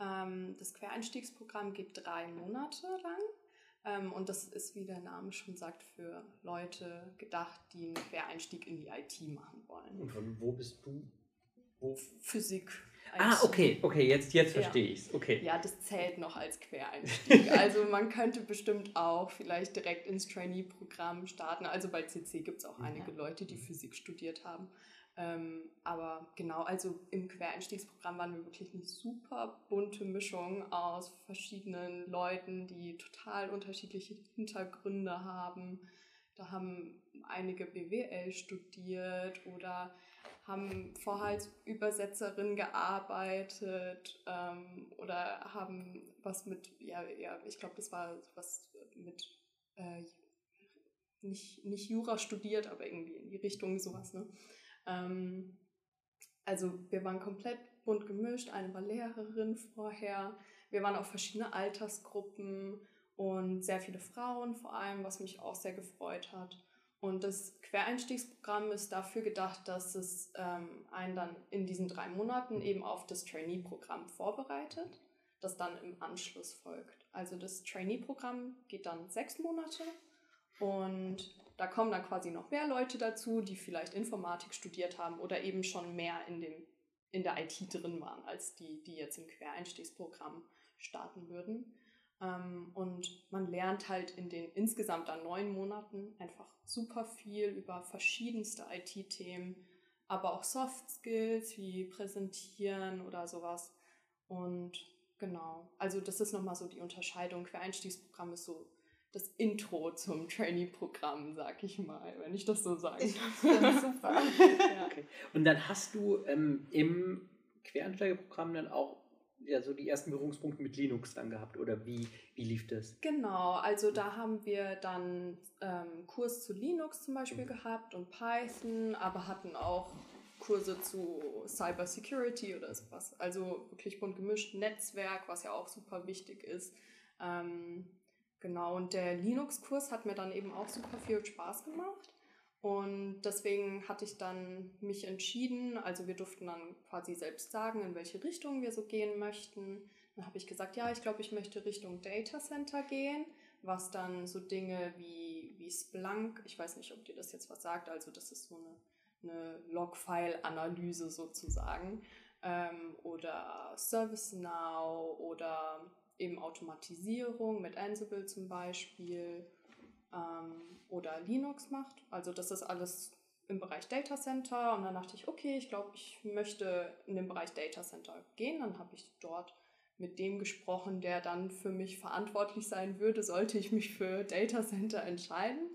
Ähm, das Quereinstiegsprogramm geht drei Monate lang. Ähm, und das ist, wie der Name schon sagt, für Leute gedacht, die einen Quereinstieg in die IT machen wollen. Und von wo bist du? Wo? Physik. Ah, okay, okay, jetzt, jetzt verstehe ja. ich es. Okay. Ja, das zählt noch als Quereinstieg. also man könnte bestimmt auch vielleicht direkt ins Trainee-Programm starten. Also bei CC gibt es auch einige Leute, die Physik studiert haben. Ähm, aber genau, also im Quereinstiegsprogramm waren wir wirklich eine super bunte Mischung aus verschiedenen Leuten, die total unterschiedliche Hintergründe haben. Da haben einige BWL studiert oder haben Übersetzerin gearbeitet ähm, oder haben was mit, ja, ja ich glaube, das war was mit, äh, nicht, nicht Jura studiert, aber irgendwie in die Richtung sowas. Ne? Ähm, also wir waren komplett bunt gemischt, eine war Lehrerin vorher, wir waren auch verschiedene Altersgruppen und sehr viele Frauen vor allem, was mich auch sehr gefreut hat. Und das Quereinstiegsprogramm ist dafür gedacht, dass es ähm, einen dann in diesen drei Monaten eben auf das Trainee-Programm vorbereitet, das dann im Anschluss folgt. Also das Trainee-Programm geht dann sechs Monate und da kommen dann quasi noch mehr Leute dazu, die vielleicht Informatik studiert haben oder eben schon mehr in, dem, in der IT drin waren, als die, die jetzt im Quereinstiegsprogramm starten würden. Ähm, und man lernt halt in den insgesamt dann neun Monaten einfach super viel über verschiedenste IT-Themen, aber auch Soft Skills wie Präsentieren oder sowas. Und genau, also das ist nochmal so die Unterscheidung. Quereinstiegsprogramm ist so das Intro zum Trainee-Programm, sag ich mal, wenn ich das so sage. Ich super. ja. okay. Und dann hast du ähm, im Quereinsteigerprogramm dann auch ja so die ersten Berührungspunkte mit Linux dann gehabt oder wie, wie lief das? Genau, also da haben wir dann ähm, Kurs zu Linux zum Beispiel mhm. gehabt und Python, aber hatten auch Kurse zu Cyber Security oder sowas. Also wirklich bunt gemischt, Netzwerk, was ja auch super wichtig ist. Ähm, genau, und der Linux-Kurs hat mir dann eben auch super viel Spaß gemacht. Und deswegen hatte ich dann mich entschieden, also wir durften dann quasi selbst sagen, in welche Richtung wir so gehen möchten. Dann habe ich gesagt, ja, ich glaube, ich möchte Richtung Data Center gehen, was dann so Dinge wie, wie Splunk, ich weiß nicht, ob dir das jetzt was sagt, also das ist so eine, eine Log-File-Analyse sozusagen, ähm, oder ServiceNow oder eben Automatisierung mit Ansible zum Beispiel ähm, oder Linux macht. Also das ist alles im Bereich Data Center und dann dachte ich, okay, ich glaube, ich möchte in den Bereich Data Center gehen. Dann habe ich dort mit dem gesprochen, der dann für mich verantwortlich sein würde, sollte ich mich für Data Center entscheiden.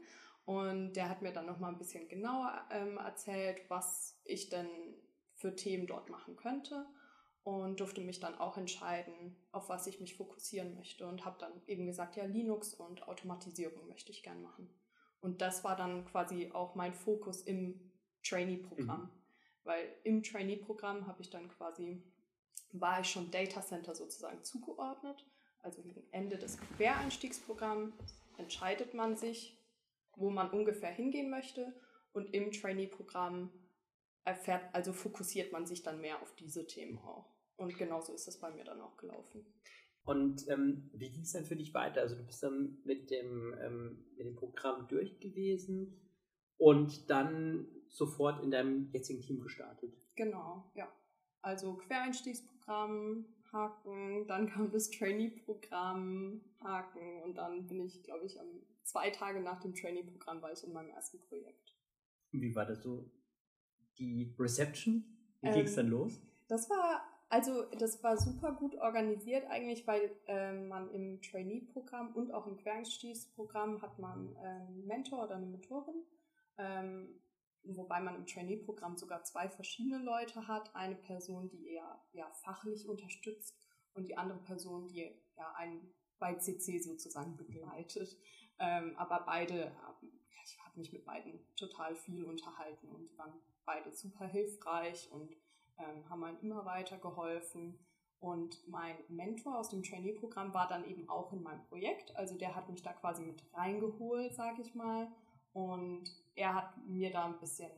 Und der hat mir dann nochmal ein bisschen genauer ähm, erzählt, was ich denn für Themen dort machen könnte und durfte mich dann auch entscheiden, auf was ich mich fokussieren möchte und habe dann eben gesagt, ja, Linux und Automatisierung möchte ich gern machen. Und das war dann quasi auch mein Fokus im Trainee-Programm, mhm. weil im Trainee-Programm habe ich dann quasi, war ich schon Data Center sozusagen zugeordnet. Also gegen Ende des Quereinstiegsprogramms entscheidet man sich, wo man ungefähr hingehen möchte und im Trainee-Programm erfährt, also fokussiert man sich dann mehr auf diese Themen auch. Und genauso ist es bei mir dann auch gelaufen. Und ähm, wie ging es dann für dich weiter? Also du bist dann mit dem, ähm, mit dem Programm durch gewesen und dann sofort in deinem jetzigen Team gestartet. Genau, ja. Also Quereinstiegsprogramm, Haken, dann kam das Trainee-Programm, Haken und dann bin ich, glaube ich, am, zwei Tage nach dem Trainee-Programm war ich in meinem ersten Projekt. Wie war das so? Die Reception? Wie ähm, ging es dann los? Das war also das war super gut organisiert eigentlich, weil ähm, man im Trainee-Programm und auch im Quereinstiegsprogramm hat man einen Mentor oder eine Mentorin, ähm, wobei man im Trainee-Programm sogar zwei verschiedene Leute hat. Eine Person, die eher ja, fachlich unterstützt und die andere Person, die ja einen bei CC sozusagen begleitet. Ähm, aber beide, ich habe mich mit beiden total viel unterhalten und die waren beide super hilfreich und ähm, haben einem immer weiter geholfen. Und mein Mentor aus dem Trainee-Programm war dann eben auch in meinem Projekt. Also der hat mich da quasi mit reingeholt, sage ich mal. Und er hat mir da ein bisschen,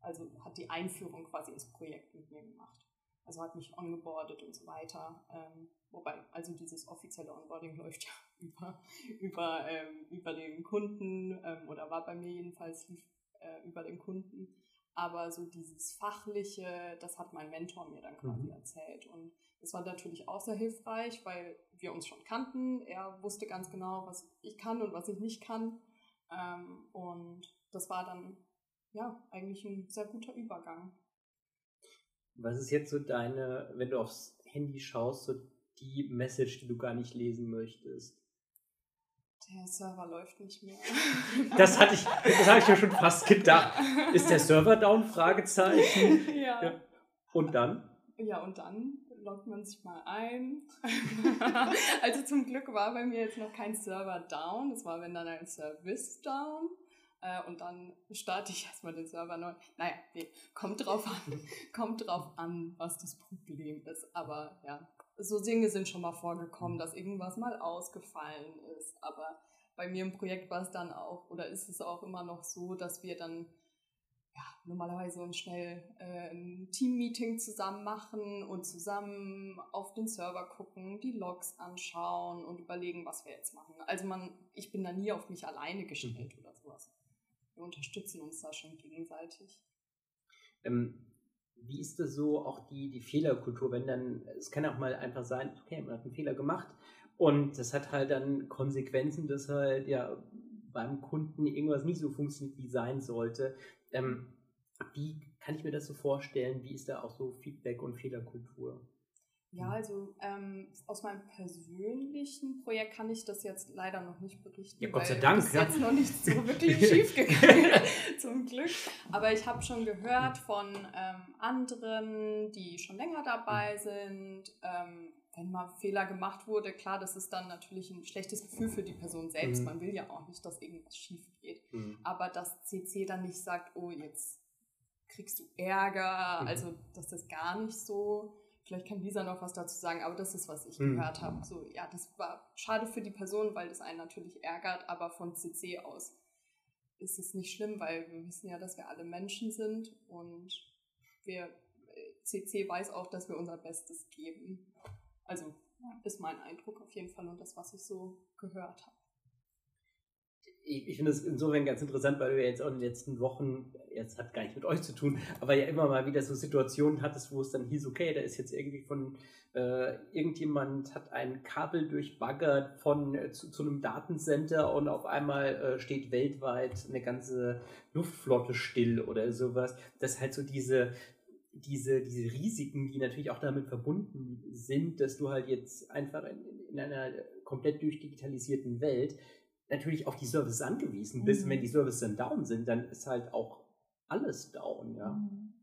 also hat die Einführung quasi ins Projekt mit mir gemacht. Also hat mich ongeboardet und so weiter. Ähm, wobei, also dieses offizielle Onboarding läuft ja über, über, ähm, über den Kunden ähm, oder war bei mir jedenfalls äh, über den Kunden. Aber so dieses Fachliche, das hat mein Mentor mir dann quasi mhm. erzählt. Und das war natürlich auch sehr hilfreich, weil wir uns schon kannten. Er wusste ganz genau, was ich kann und was ich nicht kann. Ähm, und das war dann ja eigentlich ein sehr guter Übergang. Was ist jetzt so deine, wenn du aufs Handy schaust, so die Message, die du gar nicht lesen möchtest? Der Server läuft nicht mehr. Das hatte ich, das habe ich mir schon fast gedacht. Ist der Server down? Fragezeichen. Ja. ja. Und dann? Ja, und dann loggt man sich mal ein. also zum Glück war bei mir jetzt noch kein Server down. Es war wenn dann ein Service down. Äh, und dann starte ich erstmal den Server neu. Naja, nee, kommt drauf an, kommt drauf an, was das Problem ist. Aber ja, so Dinge sind schon mal vorgekommen, dass irgendwas mal ausgefallen ist. Aber bei mir im Projekt war es dann auch, oder ist es auch immer noch so, dass wir dann ja, normalerweise uns schnell äh, ein Team-Meeting zusammen machen und zusammen auf den Server gucken, die Logs anschauen und überlegen, was wir jetzt machen. Also man, ich bin da nie auf mich alleine gestellt mhm. oder sowas. Wir unterstützen uns da schon gegenseitig. Ähm, wie ist das so, auch die, die Fehlerkultur, wenn dann, es kann auch mal einfach sein, okay, man hat einen Fehler gemacht und das hat halt dann Konsequenzen, dass halt ja beim Kunden irgendwas nicht so funktioniert, wie sein sollte. Ähm, wie kann ich mir das so vorstellen? Wie ist da auch so Feedback und Fehlerkultur? Ja, also ähm, aus meinem persönlichen Projekt kann ich das jetzt leider noch nicht berichten. Ja, Gott sei Dank. Ist ja. jetzt noch nicht so wirklich schief gegangen, zum Glück. Aber ich habe schon gehört von ähm, anderen, die schon länger dabei sind, ähm, wenn mal Fehler gemacht wurde, klar, das ist dann natürlich ein schlechtes Gefühl für die Person selbst. Mhm. Man will ja auch nicht, dass irgendwas schief geht. Mhm. Aber dass CC dann nicht sagt, oh, jetzt kriegst du Ärger, mhm. also dass das gar nicht so. Vielleicht kann Lisa noch was dazu sagen, aber das ist, was ich mhm. gehört habe. So, ja, das war schade für die Person, weil das einen natürlich ärgert, aber von CC aus ist es nicht schlimm, weil wir wissen ja, dass wir alle Menschen sind und wir CC weiß auch, dass wir unser Bestes geben. Also ist mein Eindruck auf jeden Fall und das, was ich so gehört habe. Ich, ich finde es insofern ganz interessant, weil du ja jetzt auch in den letzten Wochen, jetzt hat gar nicht mit euch zu tun, aber ja immer mal wieder so Situationen hattest, wo es dann hieß, okay, da ist jetzt irgendwie von äh, irgendjemand hat ein Kabel durchbaggert von äh, zu, zu, einem Datencenter und auf einmal äh, steht weltweit eine ganze Luftflotte still oder sowas. Das halt so diese, diese, diese Risiken, die natürlich auch damit verbunden sind, dass du halt jetzt einfach in, in einer komplett durchdigitalisierten Welt natürlich auf die Services angewiesen bist. Mhm. Und wenn die Services dann down sind, dann ist halt auch alles down, ja. Mhm.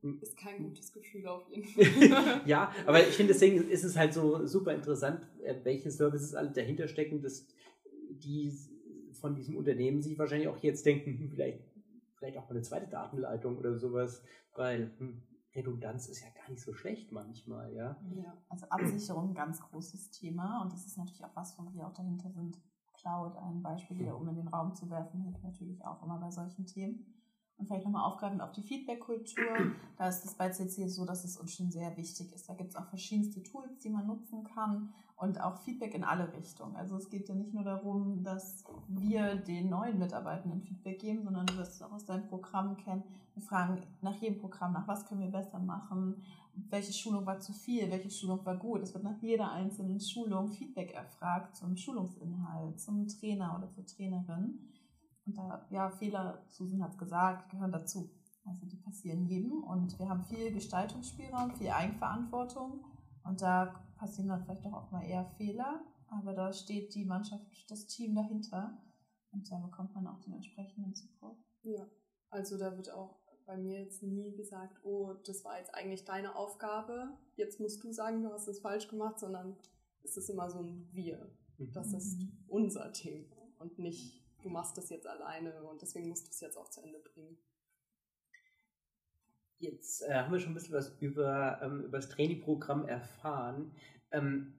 Hm. Ist kein gutes Gefühl auf jeden Fall. ja, aber ich finde, deswegen ist es halt so super interessant, äh, welche Services alle dahinter stecken, dass die von diesem Unternehmen sich wahrscheinlich auch jetzt denken, hm, vielleicht, vielleicht auch mal eine zweite Datenleitung oder sowas, weil hm, Redundanz ist ja gar nicht so schlecht manchmal, ja. Ja, also Absicherung ein ganz großes Thema und das ist natürlich auch was, wo wir auch dahinter sind. Cloud, ein Beispiel wieder, um in den Raum zu werfen, hilft natürlich auch immer bei solchen Themen. Und vielleicht nochmal aufgreifend auf die Feedback-Kultur. Da ist es bei CC so, dass es uns schon sehr wichtig ist. Da gibt es auch verschiedenste Tools, die man nutzen kann und auch Feedback in alle Richtungen. Also es geht ja nicht nur darum, dass wir den neuen Mitarbeitenden Feedback geben, sondern du wirst es auch aus deinem Programm kennen. Wir fragen nach jedem Programm nach, was können wir besser machen, welche Schulung war zu viel, welche Schulung war gut. Es wird nach jeder einzelnen Schulung Feedback erfragt zum Schulungsinhalt, zum Trainer oder zur Trainerin. Und da, ja, Fehler, Susan hat es gesagt, gehören dazu. Also die passieren jedem und wir haben viel Gestaltungsspielraum, viel Eigenverantwortung und da passieren dann vielleicht auch mal eher Fehler, aber da steht die Mannschaft, das Team dahinter und da bekommt man auch den entsprechenden Support. Ja, also da wird auch bei mir jetzt nie gesagt, oh, das war jetzt eigentlich deine Aufgabe, jetzt musst du sagen, du hast es falsch gemacht, sondern es ist immer so ein Wir. Das ist mhm. unser Thema und nicht du machst das jetzt alleine und deswegen musst du es jetzt auch zu Ende bringen. Jetzt äh, haben wir schon ein bisschen was über, ähm, über das Trainingprogramm erfahren. Ähm,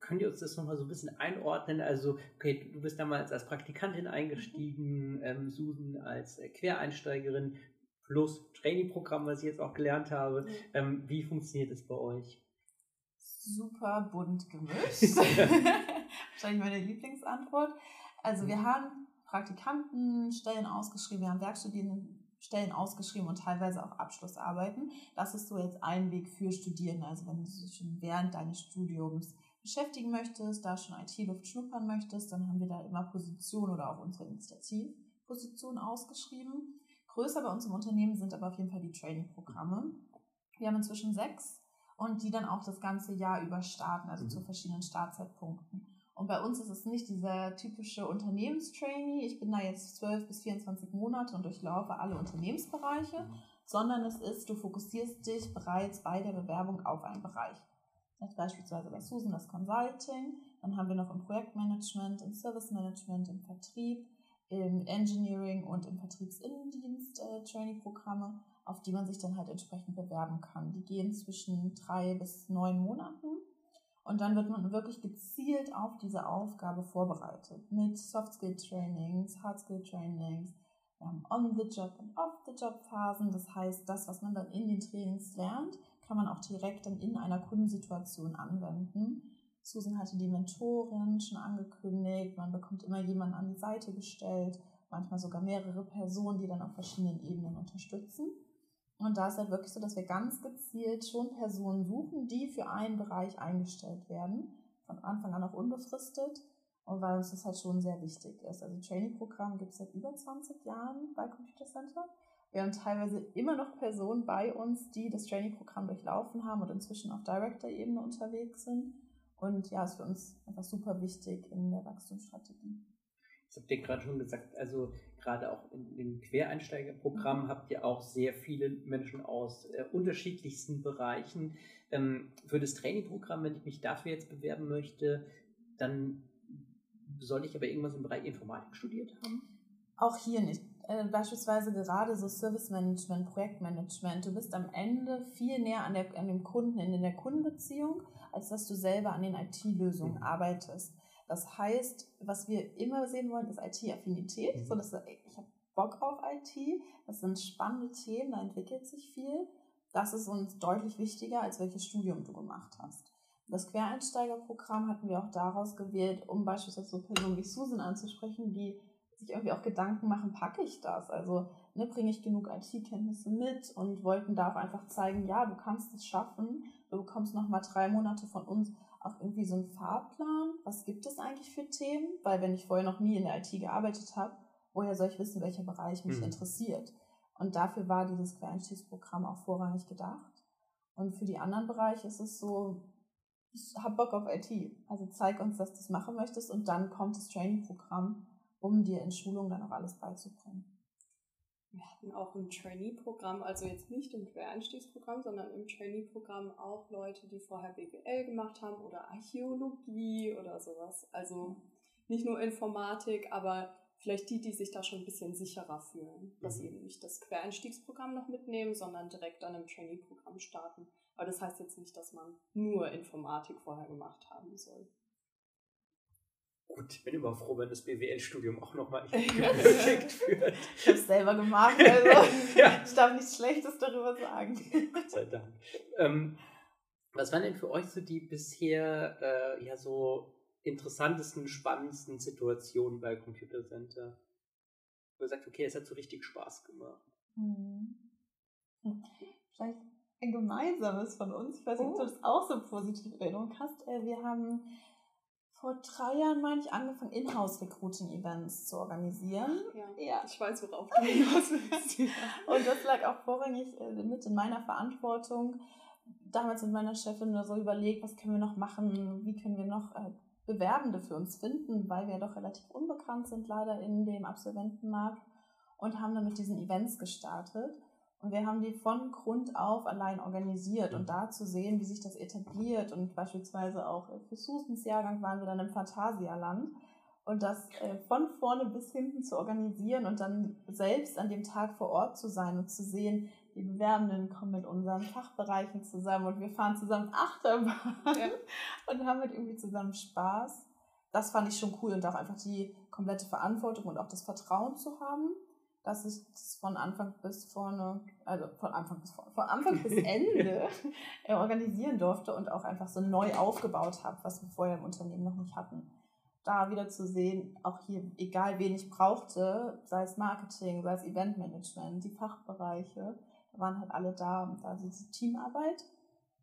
könnt ihr uns das nochmal so ein bisschen einordnen? Also, okay, du bist damals als Praktikantin eingestiegen, mhm. ähm, Susan als äh, Quereinsteigerin plus Trainingprogramm, was ich jetzt auch gelernt habe. Mhm. Ähm, wie funktioniert das bei euch? Super bunt gemischt. Wahrscheinlich meine Lieblingsantwort. Also wir haben Praktikantenstellen ausgeschrieben, wir haben Werkstudiendenstellen ausgeschrieben und teilweise auch Abschlussarbeiten. Das ist so jetzt ein Weg für Studierende. Also wenn du dich schon während deines Studiums beschäftigen möchtest, da schon IT-Luft schnuppern möchtest, dann haben wir da immer Positionen oder auch unsere Initiativpositionen ausgeschrieben. Größer bei uns im Unternehmen sind aber auf jeden Fall die Training-Programme. Wir haben inzwischen sechs und die dann auch das ganze Jahr über starten, also mhm. zu verschiedenen Startzeitpunkten. Und bei uns ist es nicht dieser typische Unternehmenstrainee, ich bin da jetzt 12 bis 24 Monate und durchlaufe alle Unternehmensbereiche, sondern es ist, du fokussierst dich bereits bei der Bewerbung auf einen Bereich. Beispielsweise bei Susan das Consulting, dann haben wir noch im Projektmanagement, im Service Management, im Vertrieb, im Engineering und im Vertriebsinnendienst äh, Trainee-Programme, auf die man sich dann halt entsprechend bewerben kann. Die gehen zwischen drei bis neun Monaten und dann wird man wirklich gezielt auf diese Aufgabe vorbereitet mit Soft-Skill-Trainings, Hard-Skill-Trainings, wir haben On-the-Job und Off-the-Job-Phasen. Das heißt, das, was man dann in den Trainings lernt, kann man auch direkt dann in einer Kundensituation anwenden. Susan hatte die Mentorin schon angekündigt. Man bekommt immer jemanden an die Seite gestellt, manchmal sogar mehrere Personen, die dann auf verschiedenen Ebenen unterstützen. Und da ist halt wirklich so, dass wir ganz gezielt schon Personen suchen, die für einen Bereich eingestellt werden. Von Anfang an auch unbefristet. Und weil uns das halt schon sehr wichtig ist. Also Trainee-Programm gibt es seit über 20 Jahren bei Computer Center. Wir haben teilweise immer noch Personen bei uns, die das Trainee-Programm durchlaufen haben und inzwischen auf Director-Ebene unterwegs sind. Und ja, ist für uns einfach super wichtig in der Wachstumsstrategie. Das habt ihr gerade schon gesagt, also gerade auch in dem Quereinsteigerprogramm mhm. habt ihr auch sehr viele Menschen aus äh, unterschiedlichsten Bereichen. Ähm, für das Trainingprogramm, wenn ich mich dafür jetzt bewerben möchte, dann soll ich aber irgendwas im Bereich Informatik studiert haben? Auch hier nicht. Äh, beispielsweise gerade so Service Management, Projektmanagement. Du bist am Ende viel näher an, der, an dem Kunden, in der Kundenbeziehung, als dass du selber an den IT-Lösungen mhm. arbeitest. Das heißt, was wir immer sehen wollen, ist IT-Affinität. Mhm. So, dass ich habe Bock auf IT, das sind spannende Themen, da entwickelt sich viel. Das ist uns deutlich wichtiger, als welches Studium du gemacht hast. Das Quereinsteigerprogramm hatten wir auch daraus gewählt, um beispielsweise so Personen wie Susan anzusprechen, die sich irgendwie auch Gedanken machen, packe ich das? Also ne, bringe ich genug IT-Kenntnisse mit und wollten da auch einfach zeigen, ja, du kannst es schaffen. Du bekommst noch mal drei Monate von uns auch irgendwie so einen Fahrplan. Was gibt es eigentlich für Themen? Weil wenn ich vorher noch nie in der IT gearbeitet habe, woher soll ich wissen, welcher Bereich mich mhm. interessiert? Und dafür war dieses Quereinstiegsprogramm auch vorrangig gedacht. Und für die anderen Bereiche ist es so, ich habe Bock auf IT. Also zeig uns, dass du es machen möchtest und dann kommt das Training-Programm, um dir in Schulung dann auch alles beizubringen. Wir hatten auch im Trainee-Programm, also jetzt nicht im Quereinstiegsprogramm, sondern im Trainee-Programm auch Leute, die vorher BWL gemacht haben oder Archäologie oder sowas. Also nicht nur Informatik, aber vielleicht die, die sich da schon ein bisschen sicherer fühlen, dass sie mhm. eben nicht das Quereinstiegsprogramm noch mitnehmen, sondern direkt dann im Trainee-Programm starten. Aber das heißt jetzt nicht, dass man nur Informatik vorher gemacht haben soll. Gut, ich bin immer froh, wenn das BWL-Studium auch nochmal geschickt wird. Ich habe es selber gemacht, also ja. ich darf nichts Schlechtes darüber sagen. Gott sei Dank. Ähm, was waren denn für euch so die bisher äh, ja so interessantesten, spannendsten Situationen bei Computer Center? Wo ihr sagt, okay, es hat so richtig Spaß gemacht. Hm. Vielleicht ein gemeinsames von uns. Ich weiß nicht, oh. ob du das auch so positiv in Erinnerung hast. Äh, wir haben vor drei Jahren, meine ich, angefangen, Inhouse-Recruiting-Events zu organisieren. Ja, ja, ich weiß, worauf du hinaus willst. Und das lag auch vorrangig äh, mit in meiner Verantwortung. Damals mit meiner Chefin nur so überlegt, was können wir noch machen, wie können wir noch äh, Bewerbende für uns finden, weil wir doch relativ unbekannt sind leider in dem Absolventenmarkt und haben dann mit diesen Events gestartet. Und wir haben die von Grund auf allein organisiert und da zu sehen, wie sich das etabliert. Und beispielsweise auch für Susans Jahrgang waren wir dann im Phantasialand. Und das äh, von vorne bis hinten zu organisieren und dann selbst an dem Tag vor Ort zu sein und zu sehen, die Bewerbenden kommen mit unseren Fachbereichen zusammen und wir fahren zusammen Achterbahn ja. und haben halt irgendwie zusammen Spaß. Das fand ich schon cool und auch einfach die komplette Verantwortung und auch das Vertrauen zu haben dass ich das von Anfang bis vorne, also von Anfang bis vorne, von Anfang bis Ende äh, organisieren durfte und auch einfach so neu aufgebaut habe, was wir vorher im Unternehmen noch nicht hatten. Da wieder zu sehen, auch hier, egal wen ich brauchte, sei es Marketing, sei es Eventmanagement, die Fachbereiche, waren halt alle da, da diese Teamarbeit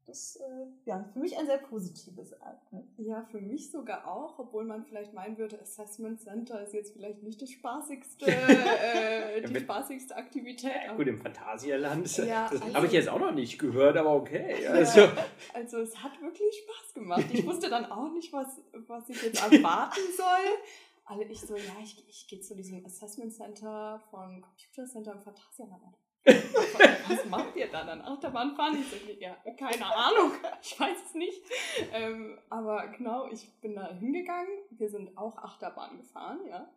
das äh, ja für mich ein sehr positives Ereignis. Ja, für mich sogar auch, obwohl man vielleicht meinen würde, Assessment Center ist jetzt vielleicht nicht das spaßigste, äh, die spaßigste Aktivität. Gut, im Phantasialand, ja, das also, habe ich jetzt auch noch nicht gehört, aber okay. Also. Ja, also es hat wirklich Spaß gemacht. Ich wusste dann auch nicht, was, was ich jetzt erwarten soll. Alle ich so, ja, ich, ich gehe zu diesem Assessment Center von Computer Center im Phantasialand was macht ihr da dann? Achterbahn fahren? Ich so, ja, keine Ahnung, ich weiß es nicht. Ähm, aber genau, ich bin da hingegangen. Wir sind auch Achterbahn gefahren, ja.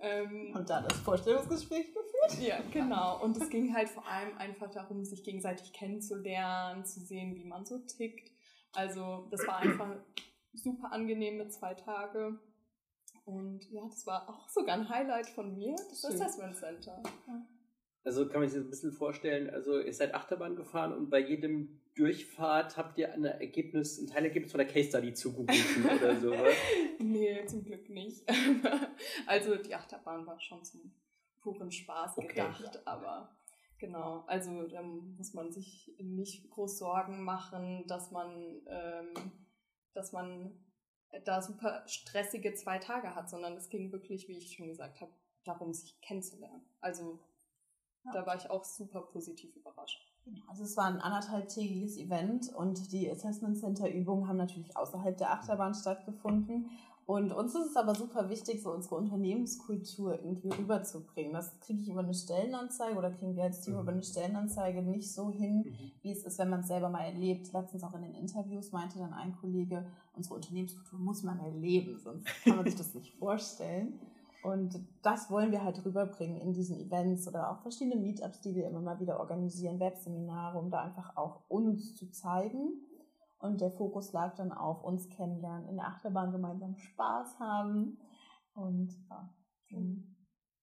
Ähm, und dann das Vorstellungsgespräch geführt? Ja, genau. Und es ging halt vor allem einfach darum, sich gegenseitig kennenzulernen, zu sehen, wie man so tickt. Also, das war einfach super angenehme zwei Tage. Und ja, das war auch sogar ein Highlight von mir, das Schön. Assessment Center. Ja. Also kann man sich das ein bisschen vorstellen, also ihr seid Achterbahn gefahren und bei jedem Durchfahrt habt ihr ein Ergebnis, ein Teilergebnis von der Case Study zugerufen oder so, oder? Nee, zum Glück nicht. also die Achterbahn war schon zum puren Spaß okay, gedacht, ja. aber genau, also da muss man sich nicht groß Sorgen machen, dass man, ähm, dass man da super stressige zwei Tage hat, sondern es ging wirklich, wie ich schon gesagt habe, darum, sich kennenzulernen. Also ja. Da war ich auch super positiv überrascht. Genau, also es war ein anderthalbtägiges Event und die Assessment Center Übungen haben natürlich außerhalb der Achterbahn stattgefunden. Und uns ist es aber super wichtig, so unsere Unternehmenskultur irgendwie rüberzubringen. Das kriege ich über eine Stellenanzeige oder kriegen wir als Team mhm. über eine Stellenanzeige nicht so hin, mhm. wie es ist, wenn man es selber mal erlebt. Letztens auch in den Interviews meinte dann ein Kollege, unsere Unternehmenskultur muss man erleben, sonst kann man sich das nicht vorstellen. Und das wollen wir halt rüberbringen in diesen Events oder auch verschiedene Meetups, die wir immer mal wieder organisieren, Webseminare, um da einfach auch uns zu zeigen und der Fokus lag dann auf uns kennenlernen, in der Achterbahn gemeinsam Spaß haben und ja,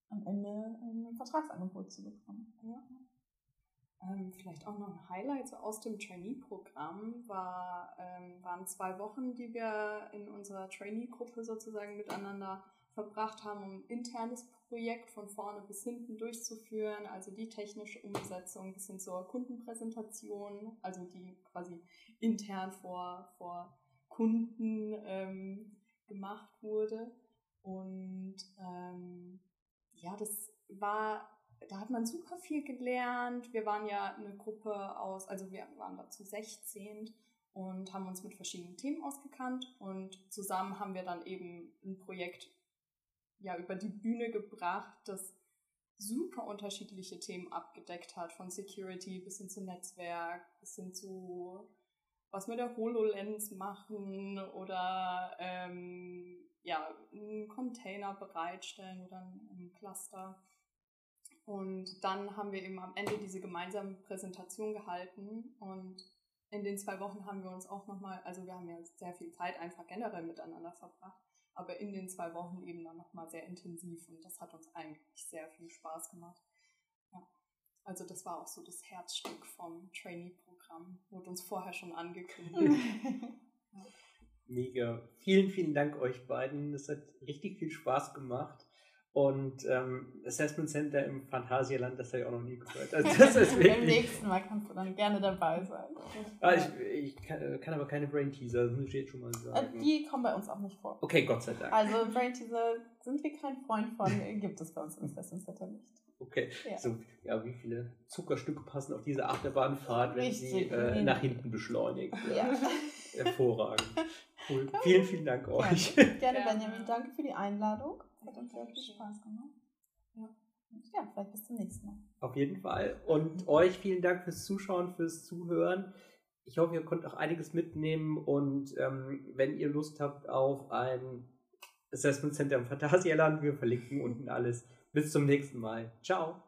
am Ende ein Vertragsangebot zu bekommen. Ja. Ähm, vielleicht auch noch ein Highlight so aus dem Trainee-Programm war, ähm, waren zwei Wochen, die wir in unserer Trainee-Gruppe sozusagen miteinander verbracht haben, um ein internes Projekt von vorne bis hinten durchzuführen, also die technische Umsetzung bis hin zur Kundenpräsentation, also die quasi intern vor, vor Kunden ähm, gemacht wurde. Und ähm, ja, das war, da hat man super viel gelernt. Wir waren ja eine Gruppe aus, also wir waren dazu 16 und haben uns mit verschiedenen Themen ausgekannt und zusammen haben wir dann eben ein Projekt ja über die Bühne gebracht, das super unterschiedliche Themen abgedeckt hat, von Security bis hin zu Netzwerk, bis hin zu was mit der HoloLens machen oder ähm, ja, einen Container bereitstellen oder ein Cluster. Und dann haben wir eben am Ende diese gemeinsame Präsentation gehalten und in den zwei Wochen haben wir uns auch nochmal, also wir haben ja sehr viel Zeit einfach generell miteinander verbracht aber in den zwei Wochen eben dann nochmal sehr intensiv und das hat uns eigentlich sehr viel Spaß gemacht. Ja. Also das war auch so das Herzstück vom Trainee-Programm, wurde uns vorher schon angekündigt. ja. Mega. Vielen, vielen Dank euch beiden. Das hat richtig viel Spaß gemacht. Und ähm, Assessment Center im Phantasialand, das habe ich auch noch nie gehört. Also das ist wirklich... Beim nächsten Mal kannst du dann gerne dabei sein. Ah, ich, ich kann, kann, aber keine Brain Teaser, das muss ich jetzt schon mal äh, sagen. Die kommen bei uns auch nicht vor. Okay, Gott sei Dank. Also Brain Teaser sind wir kein Freund von, gibt es bei uns im Assessment Center nicht. Okay, ja. so, ja, wie viele Zuckerstücke passen auf diese Achterbahnfahrt, wenn Richtig. sie äh, nach hinten beschleunigt? Ja. Hervorragend. Cool. Vielen, vielen Dank euch. Gerne, Gerne Benjamin. Danke für die Einladung. Hat uns sehr viel Spaß gemacht. Ja. ja, vielleicht bis zum nächsten Mal. Auf jeden Fall. Und euch vielen Dank fürs Zuschauen, fürs Zuhören. Ich hoffe, ihr könnt auch einiges mitnehmen und ähm, wenn ihr Lust habt auf ein Assessment Center im Phantasialand, wir verlinken unten alles. Bis zum nächsten Mal. Ciao.